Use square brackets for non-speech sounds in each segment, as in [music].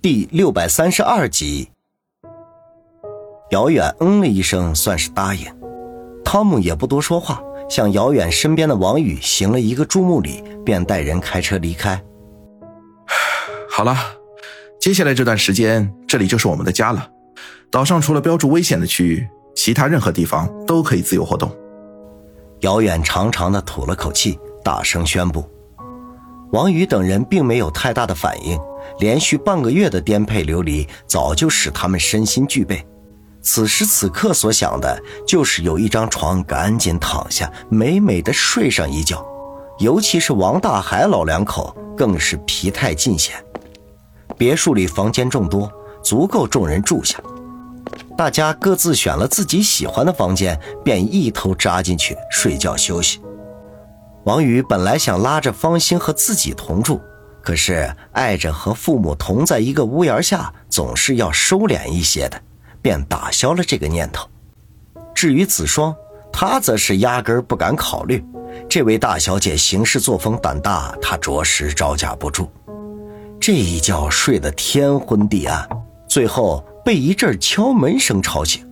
第六百三十二集，姚远嗯了一声，算是答应。汤姆也不多说话，向姚远身边的王宇行了一个注目礼，便带人开车离开。[sighs] 好了，接下来这段时间，这里就是我们的家了。岛上除了标注危险的区域，其他任何地方都可以自由活动。姚远长长的吐了口气，大声宣布。王宇等人并没有太大的反应。连续半个月的颠沛流离，早就使他们身心俱备。此时此刻所想的，就是有一张床，赶紧躺下，美美的睡上一觉。尤其是王大海老两口，更是疲态尽显。别墅里房间众多，足够众人住下。大家各自选了自己喜欢的房间，便一头扎进去睡觉休息。王宇本来想拉着方心和自己同住。可是碍着和父母同在一个屋檐下，总是要收敛一些的，便打消了这个念头。至于子双，他则是压根儿不敢考虑。这位大小姐行事作风胆大，他着实招架不住。这一觉睡得天昏地暗，最后被一阵敲门声吵醒。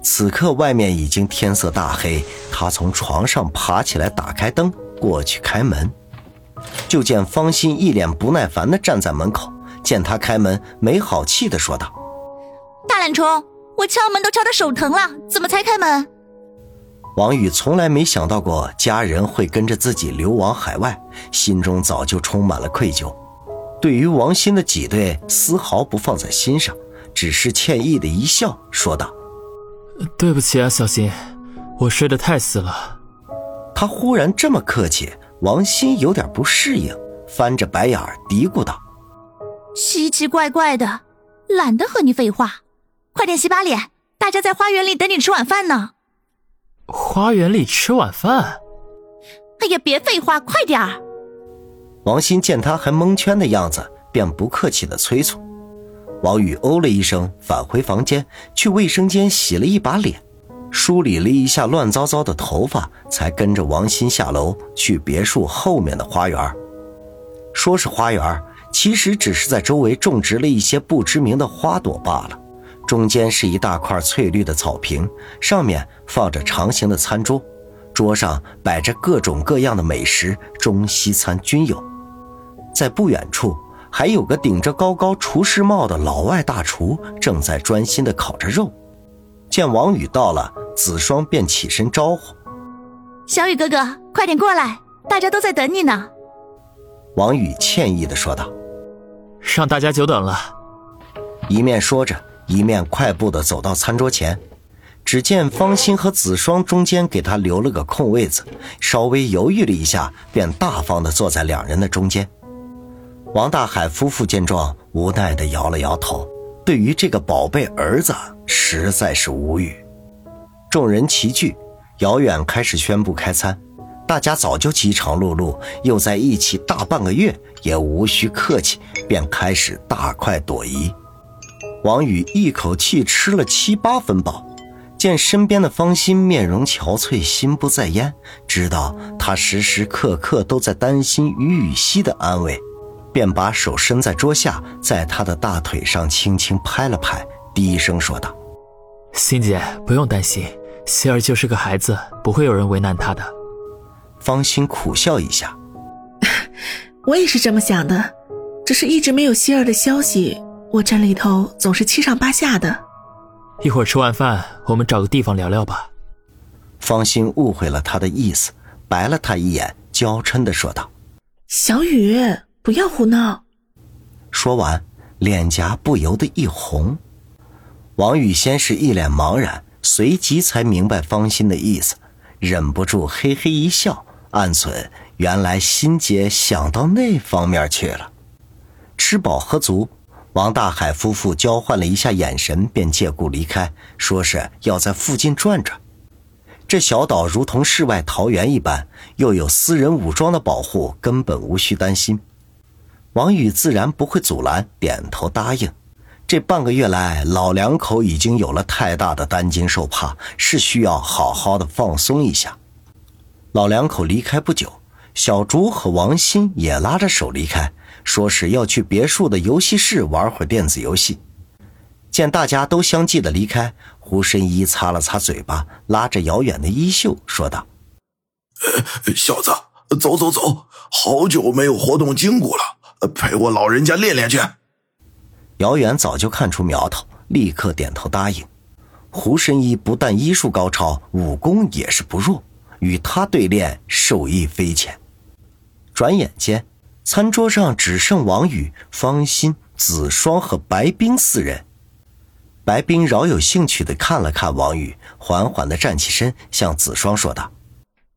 此刻外面已经天色大黑，他从床上爬起来，打开灯，过去开门。就见方心一脸不耐烦地站在门口，见他开门，没好气地说道：“大懒虫，我敲门都敲得手疼了，怎么才开门？”王宇从来没想到过家人会跟着自己流亡海外，心中早就充满了愧疚。对于王鑫的挤兑，丝毫不放在心上，只是歉意的一笑，说道：“对不起啊，小新，我睡得太死了。”他忽然这么客气。王鑫有点不适应，翻着白眼儿嘀咕道：“奇奇怪怪的，懒得和你废话，快点洗把脸，大家在花园里等你吃晚饭呢。”花园里吃晚饭？哎呀，别废话，快点儿！王鑫见他还蒙圈的样子，便不客气的催促。王宇哦了一声，返回房间，去卫生间洗了一把脸。梳理了一下乱糟糟的头发，才跟着王鑫下楼去别墅后面的花园。说是花园，其实只是在周围种植了一些不知名的花朵罢了。中间是一大块翠绿的草坪，上面放着长形的餐桌，桌上摆着各种各样的美食，中西餐均有。在不远处，还有个顶着高高厨师帽的老外大厨，正在专心地烤着肉。见王宇到了。子双便起身招呼：“小雨哥哥，快点过来，大家都在等你呢。”王宇歉意的说道：“让大家久等了。”一面说着，一面快步的走到餐桌前。只见方心和子双中间给他留了个空位子，稍微犹豫了一下，便大方的坐在两人的中间。王大海夫妇见状，无奈的摇了摇头，对于这个宝贝儿子，实在是无语。众人齐聚，姚远开始宣布开餐。大家早就饥肠辘辘，又在一起大半个月，也无需客气，便开始大快朵颐。王宇一口气吃了七八分饱，见身边的方心面容憔悴，心不在焉，知道他时时刻刻都在担心于雨溪的安危，便把手伸在桌下，在他的大腿上轻轻拍了拍，低声说道：“欣姐，不用担心。”希儿就是个孩子，不会有人为难她的。方心苦笑一下，[laughs] 我也是这么想的，只是一直没有希儿的消息，我这里头总是七上八下的。一会儿吃完饭，我们找个地方聊聊吧。方心误会了他的意思，白了他一眼，娇嗔的说道：“小雨，不要胡闹。”说完，脸颊不由得一红。王宇先是一脸茫然。随即才明白方心的意思，忍不住嘿嘿一笑，暗忖：原来心姐想到那方面去了。吃饱喝足，王大海夫妇交换了一下眼神，便借故离开，说是要在附近转转。这小岛如同世外桃源一般，又有私人武装的保护，根本无需担心。王宇自然不会阻拦，点头答应。这半个月来，老两口已经有了太大的担惊受怕，是需要好好的放松一下。老两口离开不久，小竹和王鑫也拉着手离开，说是要去别墅的游戏室玩会电子游戏。见大家都相继的离开，胡神医擦了擦嘴巴，拉着遥远的衣袖说道：“小子，走走走，好久没有活动筋骨了，陪我老人家练练去。”姚远早就看出苗头，立刻点头答应。胡神医不但医术高超，武功也是不弱，与他对练，受益匪浅。转眼间，餐桌上只剩王宇、方心、子双和白冰四人。白冰饶有兴趣的看了看王宇，缓缓的站起身，向子双说道：“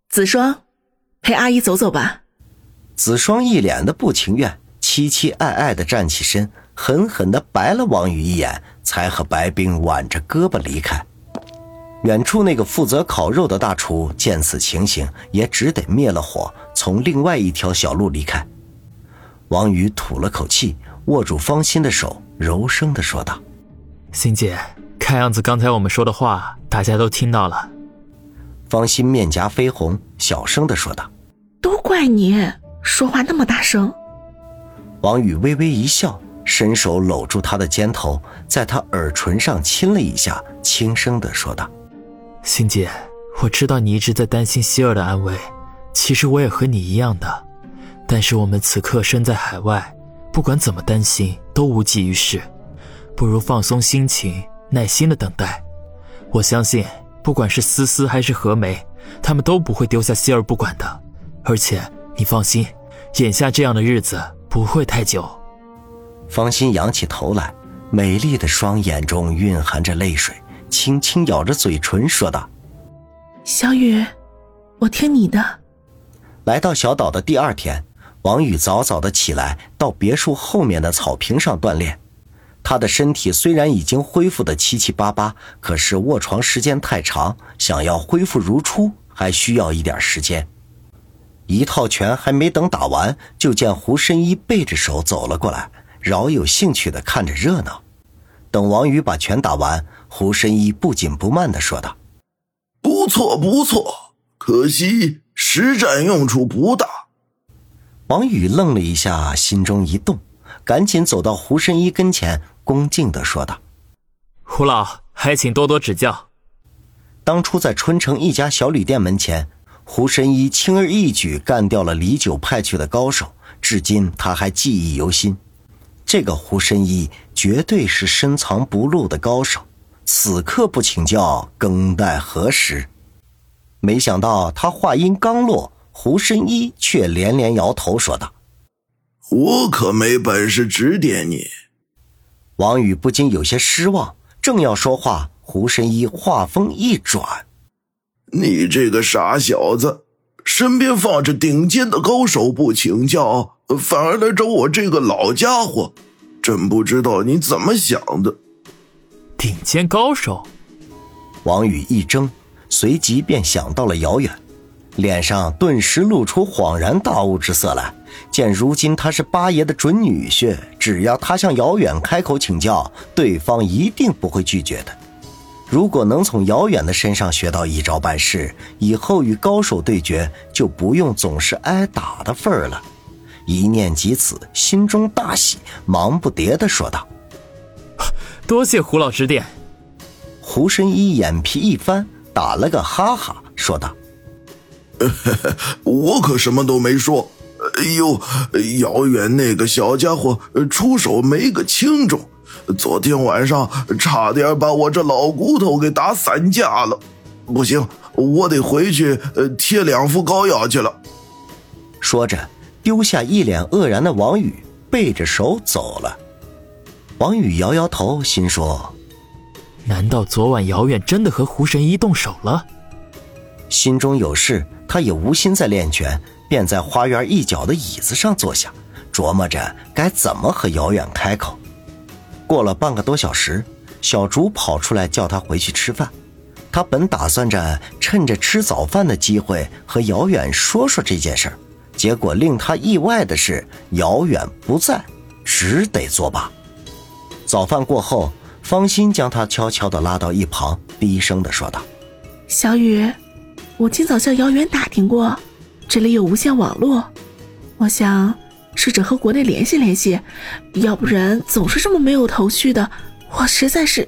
子双，陪阿姨走走吧。”子双一脸的不情愿，凄凄爱爱的站起身，狠狠的白了王宇一眼，才和白冰挽着胳膊离开。远处那个负责烤肉的大厨见此情形，也只得灭了火，从另外一条小路离开。王宇吐了口气，握住方心的手，柔声的说道。心姐，看样子刚才我们说的话，大家都听到了。方心面颊绯红，小声的说道：“都怪你说话那么大声。”王宇微微一笑，伸手搂住她的肩头，在她耳唇上亲了一下，轻声的说道：“欣姐，我知道你一直在担心希儿的安危，其实我也和你一样的，但是我们此刻身在海外，不管怎么担心，都无济于事。”不如放松心情，耐心的等待。我相信，不管是思思还是何梅，他们都不会丢下希儿不管的。而且，你放心，眼下这样的日子不会太久。方心仰起头来，美丽的双眼中蕴含着泪水，轻轻咬着嘴唇说道：“小雨，我听你的。”来到小岛的第二天，王宇早早的起来，到别墅后面的草坪上锻炼。他的身体虽然已经恢复的七七八八，可是卧床时间太长，想要恢复如初还需要一点时间。一套拳还没等打完，就见胡神医背着手走了过来，饶有兴趣的看着热闹。等王宇把拳打完，胡神医不紧不慢的说道：“不错不错，可惜实战用处不大。”王宇愣了一下，心中一动，赶紧走到胡神医跟前。恭敬的说道：“胡老，还请多多指教。”当初在春城一家小旅店门前，胡神医轻而易举干掉了李九派去的高手，至今他还记忆犹新。这个胡神医绝对是深藏不露的高手，此刻不请教，更待何时？没想到他话音刚落，胡神医却连连摇头说道：“我可没本事指点你。”王宇不禁有些失望，正要说话，胡神医话锋一转：“你这个傻小子，身边放着顶尖的高手不请教，反而来找我这个老家伙，真不知道你怎么想的。”顶尖高手，王宇一怔，随即便想到了遥远，脸上顿时露出恍然大悟之色来。见如今他是八爷的准女婿，只要他向姚远开口请教，对方一定不会拒绝的。如果能从姚远的身上学到一招半式，以后与高手对决就不用总是挨打的份儿了。一念及此，心中大喜，忙不迭地说道：“多谢胡老指点。”胡神医眼皮一翻，打了个哈哈，说道：“ [laughs] 我可什么都没说。”哎呦，遥远那个小家伙出手没个轻重，昨天晚上差点把我这老骨头给打散架了。不行，我得回去贴两副膏药去了。说着，丢下一脸愕然的王宇，背着手走了。王宇摇摇头，心说：难道昨晚姚远真的和胡神医动手了？心中有事，他也无心再练拳。便在花园一角的椅子上坐下，琢磨着该怎么和姚远开口。过了半个多小时，小竹跑出来叫他回去吃饭。他本打算着趁着吃早饭的机会和姚远说说这件事儿，结果令他意外的是，姚远不在，只得作罢。早饭过后，方心将他悄悄地拉到一旁，低声地说道：“小雨，我今早向姚远打听过。”这里有无线网络，我想试着和国内联系联系，要不然总是这么没有头绪的，我实在是